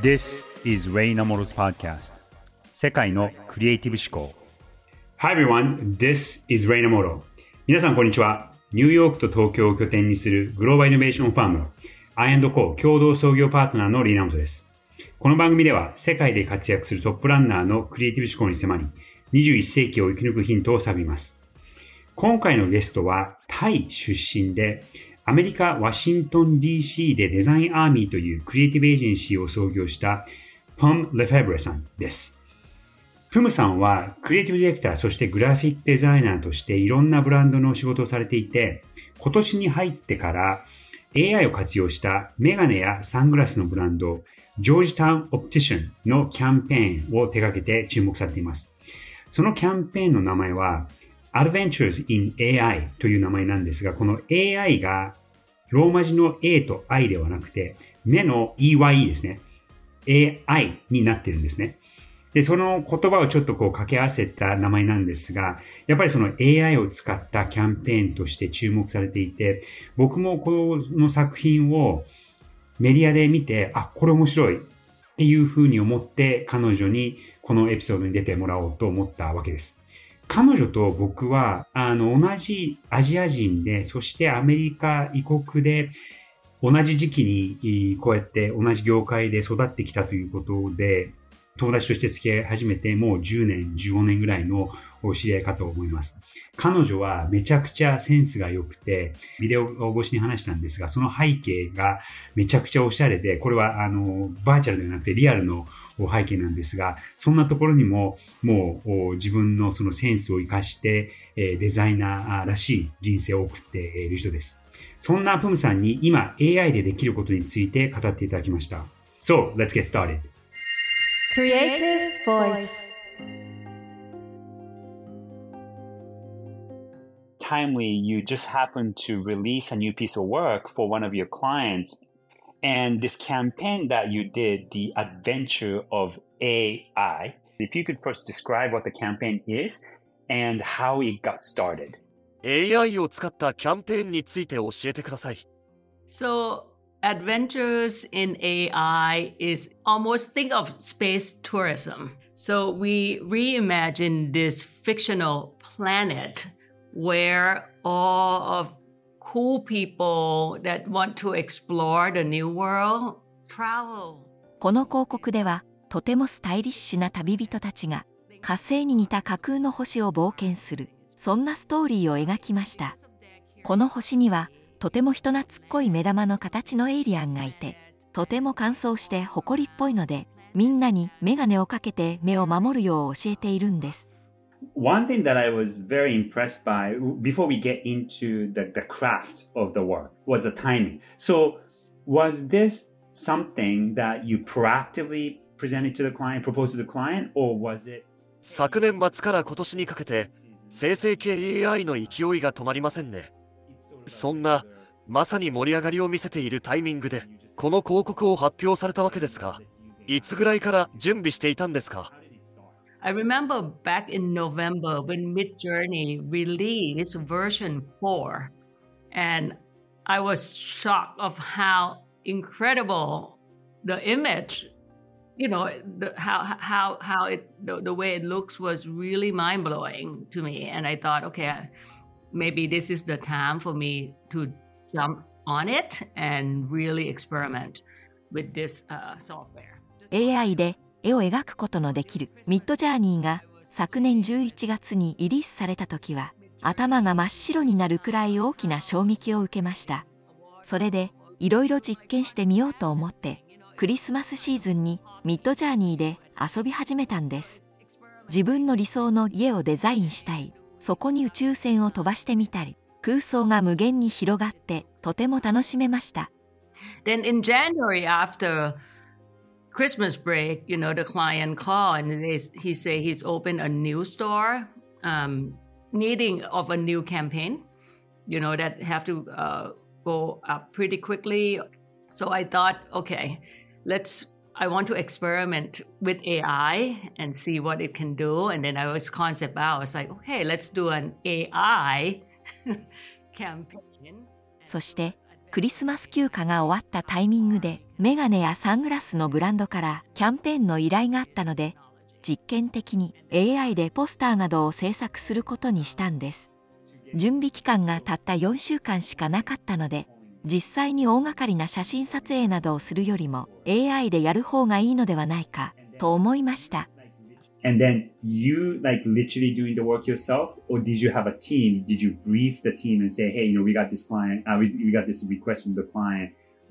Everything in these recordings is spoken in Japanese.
This is Ray Namoro's podcast. 世界のクリエイティブ思考。Hi everyone, this is Ray Namoro. 皆さんこんにちは。ニューヨークと東京を拠点にするグローバルイノベーションファームの I&Co 共同創業パートナーのリーナモトです。この番組では世界で活躍するトップランナーのクリエイティブ思考に迫り21世紀を生き抜くヒントを探ります。今回のゲストはタイ出身でアメリカ・ワシントン DC でデザインアーミーというクリエイティブエージェンシーを創業したポム・レフェブレさんです。プムさんはクリエイティブディレクターそしてグラフィックデザイナーとしていろんなブランドの仕事をされていて、今年に入ってから AI を活用したメガネやサングラスのブランド、ジョージタウン・オプティションのキャンペーンを手掛けて注目されています。そのキャンペーンの名前は Adventures in AI という名前なんですが、この AI がローマ字の A と I ではなくて、目の EYE ですね。AI になってるんですね。で、その言葉をちょっとこう掛け合わせた名前なんですが、やっぱりその AI を使ったキャンペーンとして注目されていて、僕もこの作品をメディアで見て、あ、これ面白いっていうふうに思って彼女にこのエピソードに出てもらおうと思ったわけです。彼女と僕は、あの、同じアジア人で、そしてアメリカ異国で、同じ時期にこうやって同じ業界で育ってきたということで、友達として付き合い始めてもう10年、15年ぐらいの知り合いかと思います。彼女はめちゃくちゃセンスが良くて、ビデオ越しに話したんですが、その背景がめちゃくちゃおしゃれで、これはあの、バーチャルではなくてリアルの背景なんですが、そんなところにももう自分のそのセンスを活かして、デザイナーらしい人生を送っている人です。そんなプムさんに今 AI でできることについて語っていただきました。So, let's get started. Creative Voice Timely, you just happen to release a new piece of work for one of your clients And this campaign that you did, the adventure of AI, if you could first describe what the campaign is and how it got started. AI を使ったキャンペーンについて教えてください。So, adventures in AI is almost think of space tourism. So, we reimagine this fictional planet where all of cool people that want to explore the new world travel. この広告ではとてもスタイリッシュな旅人たちが火星に似た架空の星を冒険する。そんなストーリーを描きました。この星にはとても人懐っこい目玉の形のエイリアンがいてとても乾燥して誇りっぽいのでみんなに眼鏡をかけて目を守るよう教えているんです。One thing that I was very impressed by before we get into the, the craft of the work was the timing. So was this something that you proactively presented to the client, proposed to the client, or was it? 昨年末から今年にかけて生成系 AI の勢いが止まりませんね。そんなまさに盛り上がりを見せているタイミングでこの広告を発表されたわけですが、いつぐらいから準備していたんですか I remember back in November when Midjourney released version 4, and I was shocked of how incredible the image, you know, the, how how how it the, the way it looks was really mind blowing to me, and I thought, okay, maybe this is the time for me to jump on it and really experiment with this uh, software. AI で絵を描くことのできるミッドジャーニーが昨年11月にリリースされた時は頭が真っ白になるくらい大きな衝撃を受けました。それでいろいろ実験してみようと思ってクリスマスシーズンにミッドジャーニーで遊び始めたんです。自分の理想の家をデザインしたい。そこに宇宙船を飛ばしてみたり空想が無限に広がってとても楽しめました。Christmas break, you know, the client called and they, he say he's opened a new store, um, needing of a new campaign, you know, that have to uh, go up pretty quickly. So I thought, okay, let's. I want to experiment with AI and see what it can do. And then I was concept out. I was like, okay, let's do an AI campaign. そしてクリスマス休暇が終わったタイミングで メガネやサングラスのブランドからキャンペーンの依頼があったので実験的に AI でポスターなどを制作することにしたんです。準備期間がたった4週間しかなかったので実際に大掛かりな写真撮影などをするよりも AI でやる方がいいのではないかと思いました。え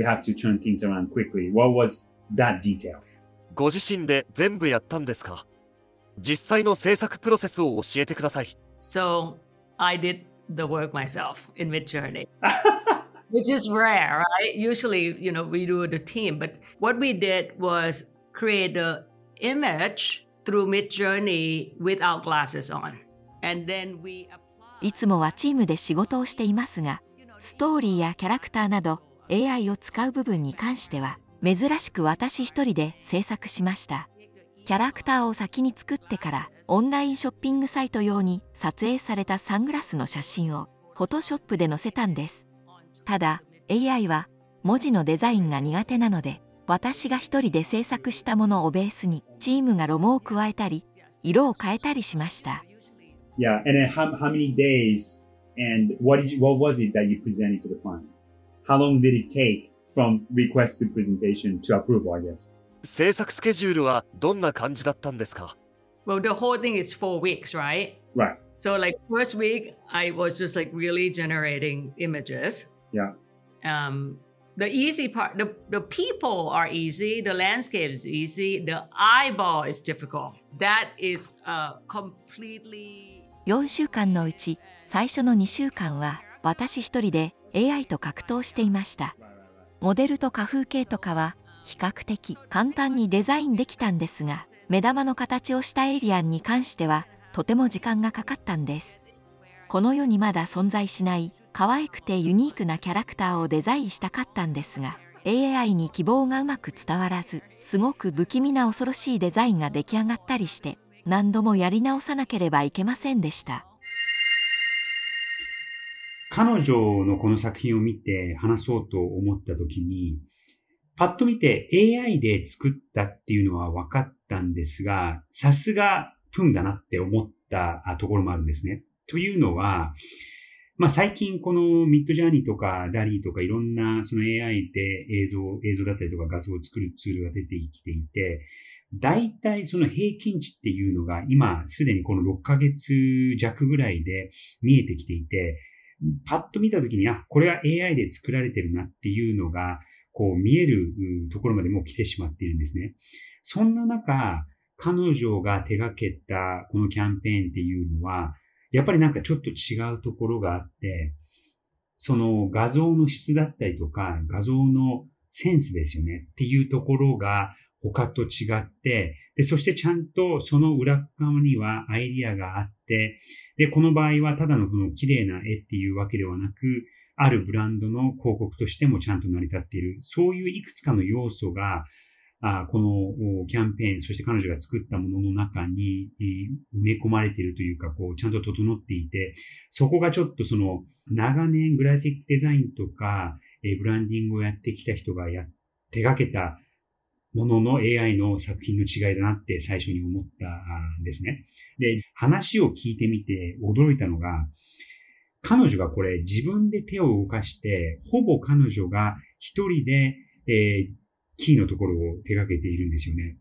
we have to turn things around quickly. What was that detail? ご自身で全部やったんですか実際の制作プロセスを教えてください。So I did the work myself in Midjourney, which is rare, right? Usually, you know, we do the team, but what we did was create the image through Midjourney without glasses on. And then we いつもはチームで仕事をしていますがストーリーやキャラクターなど AI を使う部分に関しては珍しく私一人で制作しました。キャラクターを先に作ってからオンラインショッピングサイト用に撮影されたサングラスの写真をフォトショップで載せたんです。ただ AI は文字のデザインが苦手なので私が一人で制作したものをベースにチームがロゴを加えたり色を変えたりしました。Yeah, and then how, how many days and what did you, what was it that you presented to the client? How long did it take from request to presentation to approval, I guess? 制作スケジュールはどんな感じだったんですか well, the whole thing is four weeks, right? Right. So like first week, I was just like really generating images. Yeah. Um, the easy part, the, the people are easy, the landscape is easy, the eyeball is difficult. That is uh, completely 4週間のうち最初の2週間は私一人で AI と格闘していました。モデルと花風景とかは比較的簡単にデザインできたんですが目玉の形をしたエイリアンに関してはとても時間がかかったんです。この世にまだ存在しない可愛くてユニークなキャラクターをデザインしたかったんですが AI に希望がうまく伝わらずすごく不気味な恐ろしいデザインが出来上がったりして何度もやり直さなければいけませんでした。彼女のこの作品を見て話そうと思った時に、パッと見て AI で作ったっていうのは分かったんですが、さすがプンだなって思ったところもあるんですね。というのは、まあ最近このミッドジャーニーとかダリーとかいろんなその AI で映像、映像だったりとか画像を作るツールが出てきていて、大体その平均値っていうのが今すでにこの6ヶ月弱ぐらいで見えてきていて、パッと見たときに、あ、これは AI で作られてるなっていうのが、こう見えるところまでもう来てしまっているんですね。そんな中、彼女が手掛けたこのキャンペーンっていうのは、やっぱりなんかちょっと違うところがあって、その画像の質だったりとか、画像のセンスですよねっていうところが他と違って、で、そしてちゃんとその裏側にはアイディアがあって、で、この場合はただのこの綺麗な絵っていうわけではなく、あるブランドの広告としてもちゃんと成り立っている。そういういくつかの要素が、あこのキャンペーン、そして彼女が作ったものの中に埋め込まれているというか、こう、ちゃんと整っていて、そこがちょっとその、長年グラフィックデザインとか、ブランディングをやってきた人がや、手掛けたものの AI の作品の違いだなって最初に思ったんですね。で、話を聞いてみて驚いたのが、彼女がこれ自分で手を動かして、ほぼ彼女が一人で、えー、キーのところを手掛けているんですよね。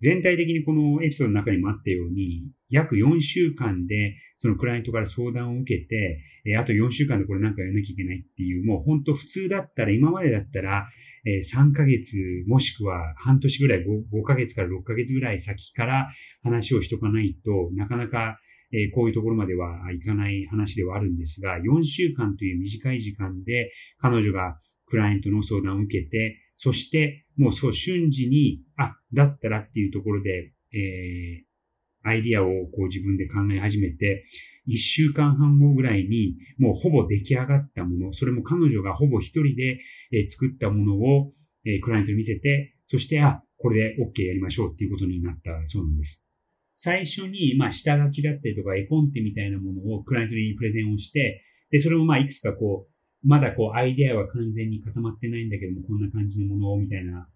全体的にこのエピソードの中にもあったように、約4週間でそのクライアントから相談を受けて、えー、あと4週間でこれなんかやらなきゃいけないっていう、もう本当普通だったら、今までだったら、え3ヶ月もしくは半年ぐらい 5, 5ヶ月から6ヶ月ぐらい先から話をしとかないとなかなか、えこういうところまではいかない話ではあるんですが4週間という短い時間で彼女がクライアントの相談を受けてそしてもうそう瞬時にあ、だったらっていうところで、えー、アイディアをこう自分で考え始めて一週間半後ぐらいに、もうほぼ出来上がったもの、それも彼女がほぼ一人で、え作ったものを、えクライアントに見せて、そして、あ、これで OK やりましょうっていうことになったそうなんです。最初に、まあ、下書きだったりとか、絵コンテみたいなものをクライアントにプレゼンをして、で、それもまあ、いくつかこう、まだこう、アイデアは完全に固まってないんだけども、こんな感じのものを、みたいな、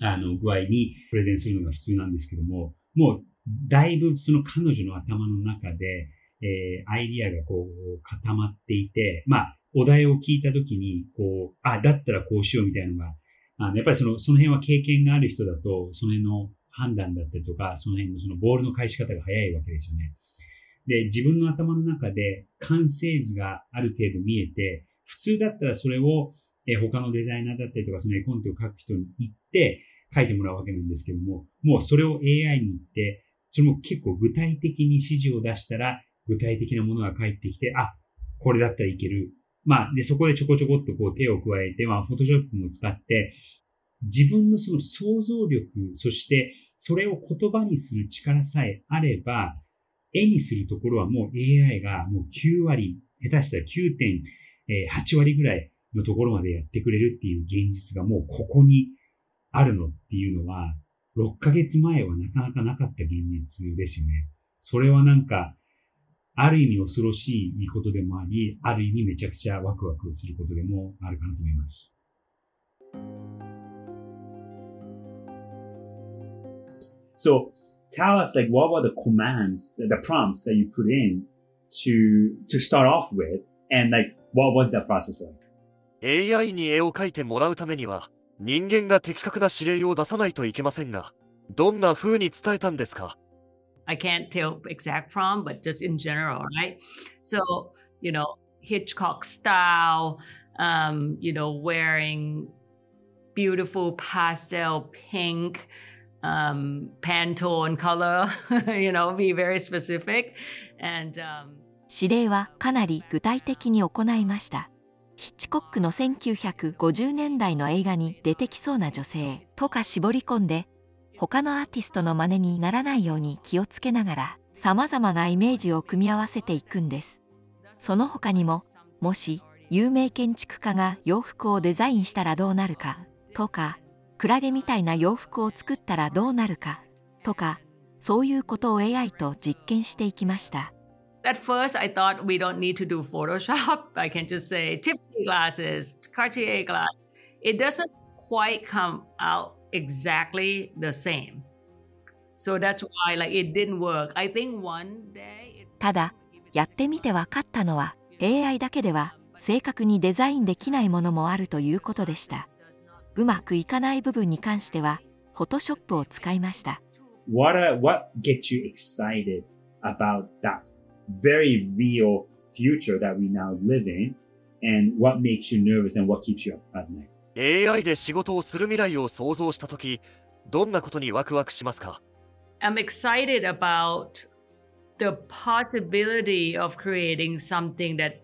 あの、具合にプレゼンするのが普通なんですけども、もう、だいぶその彼女の頭の中で、えー、アイディアがこう、固まっていて、まあ、お題を聞いたときに、こう、あ、だったらこうしようみたいなのが、あの、やっぱりその、その辺は経験がある人だと、その辺の判断だったりとか、その辺のそのボールの返し方が早いわけですよね。で、自分の頭の中で完成図がある程度見えて、普通だったらそれを、え他のデザイナーだったりとか、その絵コンテを書く人に言って書いてもらうわけなんですけども、もうそれを AI に言って、それも結構具体的に指示を出したら、具体的なものが返ってきて、あ、これだったらいける。まあ、で、そこでちょこちょこっとこう手を加えて、まあ、フォトショップも使って、自分のその想像力、そしてそれを言葉にする力さえあれば、絵にするところはもう AI がもう9割、下手したら9.8割ぐらいのところまでやってくれるっていう現実がもうここにあるのっていうのは、6ヶ月前はなかなかなかった現実ですよね。それはなんか、ある意味恐ろしいことでもあり、ある意味めちゃくちゃワクワクすることでもあるかなと思います。So, tell us like what were the commands, the prompts that you put in to to start off with, and like what was that process like? AI に絵を描いてもらうためには、人間が的確な指令を出さないといけませんが、どんな風に伝えたんですか I can't tell exact prompt, but just in general, right? So, you know, Hitchcock style, um, you know, wearing beautiful pastel pink, um, Pantone color, you know, be very specific. And, um, 指令はかなり具体的に行いました。ヒッチコックの1950年代の映画に出てきそうな女性とか絞り込んで他のアーティストの真似にならないように気をつけながら様々なイメージを組み合わせていくんです。その他にももし有名建築家が洋服をデザインしたらどうなるかとかクラゲみたいな洋服を作ったらどうなるかとかそういうことを AI と実験していきました。At first, I thought we don't need to do Photoshop. I can just say Tiffany glasses, Cartier glass. It doesn't quite come out exactly the same. So that's why like it didn't work. I think one day. ただ、やってみて分かったのは AI だけでは正確にデザインできないものもあるということでした。うまくいかない部分に関しては、フォトショップを使いました。What, are, what gets you excited about that very real future that we now live in? And what makes you nervous and what keeps you up at night? AI で仕事をする未来を想像したとき、どんなことにワクワクしますか I'm excited about the possibility of creating something that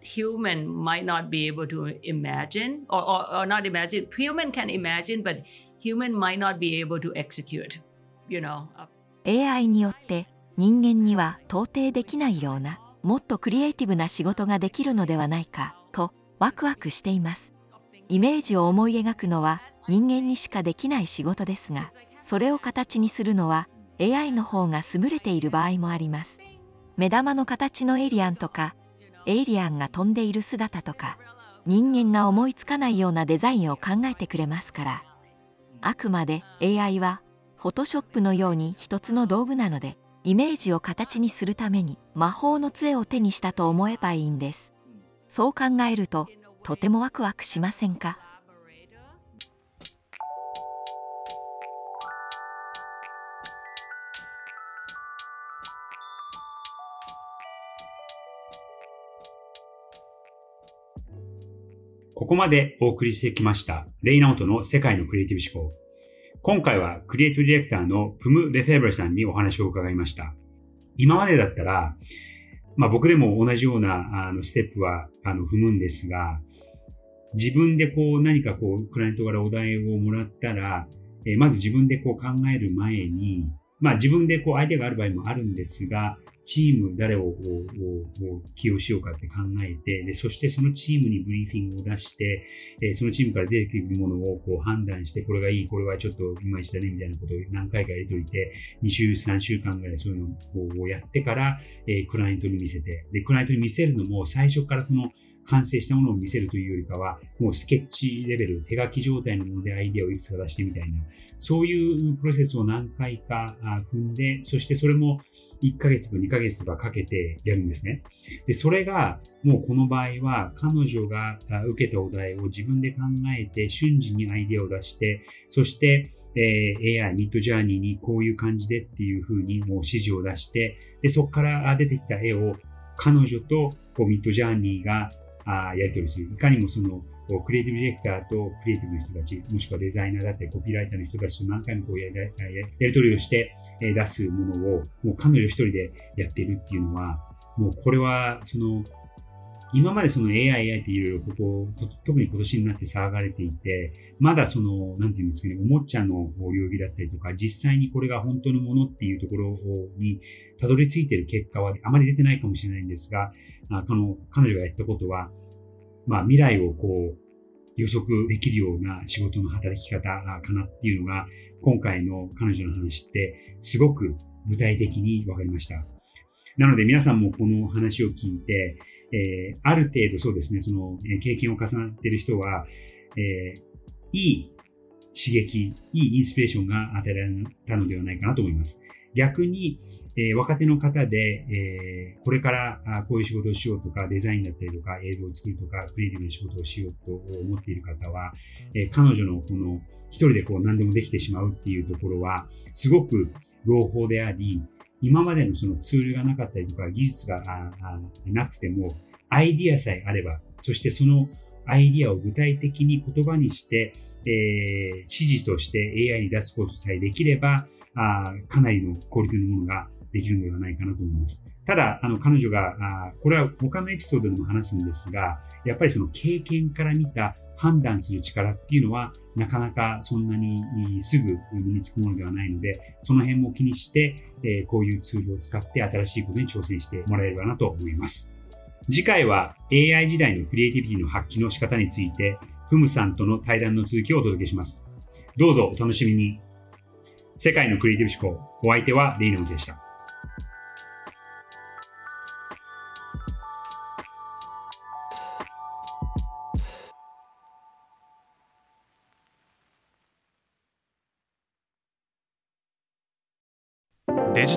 human might not be able to imagine or, or, or not imagine human can imagine but human might not be able to execute you know AI によって人間には到底できないようなもっとクリエイティブな仕事ができるのではないかとワクワクしていますイメージを思い描くのは人間にしかできない仕事ですがそれを形にするのは AI の方が優れている場合もあります。目玉の形のエイリアンとかエイリアンが飛んでいる姿とか人間が思いつかないようなデザインを考えてくれますから。あくまで AI はフォトショップのように一つの道具なのでイメージを形にするために魔法の杖を手にしたと思えばいいんです。そう考えるととてもワクワクしませんか？ここまでお送りしてきました、レイナオトの世界のクリエイティブ思考。今回はクリエイティブディレクターのプム・レフェーブルさんにお話を伺いました。今までだったら、まあ僕でも同じようなあのステップはあの踏むんですが、自分でこう何かこうクライアントからお題をもらったら、えー、まず自分でこう考える前に、まあ自分でこうアイデアがある場合もあるんですが、チーム誰を起用しようかって考えて、で、そしてそのチームにブリーフィングを出して、えそのチームから出てくるものをこう判断して、これがいい、これはちょっといまいちだね、みたいなことを何回かやりといて、2週、3週間ぐらいそういうのをやってから、えクライアントに見せて、で、クライアントに見せるのも最初からこの完成したものを見せるというよりかは、もうスケッチレベル、手書き状態のものでアイデアをいくつか出してみたいな、そういうプロセスを何回か踏んで、そしてそれも1ヶ月とか2ヶ月とかかけてやるんですね。で、それがもうこの場合は彼女が受けたお題を自分で考えて瞬時にアイデアを出して、そしてえ、AI、ミッドジャーニーにこういう感じでっていうふうにもう指示を出して、で、そこから出てきた絵を彼女とこうミッドジャーニーがあやり取りする。いかにもその、クリエイティブディレクターとクリエイティブの人たち、もしくはデザイナーだったりコピーライターの人たちと何回もこうややり取りをして、出すものを、もう彼女一人でやっているっていうのは、もうこれは、その、今までその AI、AI っていろいろここ、特に今年になって騒がれていて、まだその、なんていうんですかね、おもちゃの領域だったりとか、実際にこれが本当のものっていうところにたどり着いている結果はあまり出てないかもしれないんですが、あこの彼女がやったことは、まあ未来をこう、予測できるような仕事の働き方かなっていうのが、今回の彼女の話ってすごく具体的に分かりました。なので皆さんもこの話を聞いて、えー、ある程度そうですね、その、えー、経験を重ねている人は、えー、いい刺激、いいインスピレーションが与えられたのではないかなと思います。逆に、えー、若手の方で、えー、これからあこういう仕事をしようとか、デザインだったりとか、映像を作るとか、クリエイティブな仕事をしようと思っている方は、えー、彼女のこの一人でこう何でもできてしまうっていうところは、すごく朗報であり、今までのそのツールがなかったりとか、技術がなくても、アイディアさえあれば、そしてそのアイディアを具体的に言葉にして、えー、指示として AI に出すことさえできれば、あかなりのクオリティのものができるのではないかなと思います。ただ、あの、彼女が、あこれは他のエピソードでも話すんですが、やっぱりその経験から見た判断する力っていうのは、なかなかそんなにすぐ身につくものではないので、その辺も気にして、えこういうツールを使って新しいことに挑戦してもらえればなと思います。次回は AI 時代のクリエイティビティの発揮の仕方について、フムさんとの対談の続きをお届けします。どうぞお楽しみに。世界のクリエイティブ思考、お相手はレイナムでした。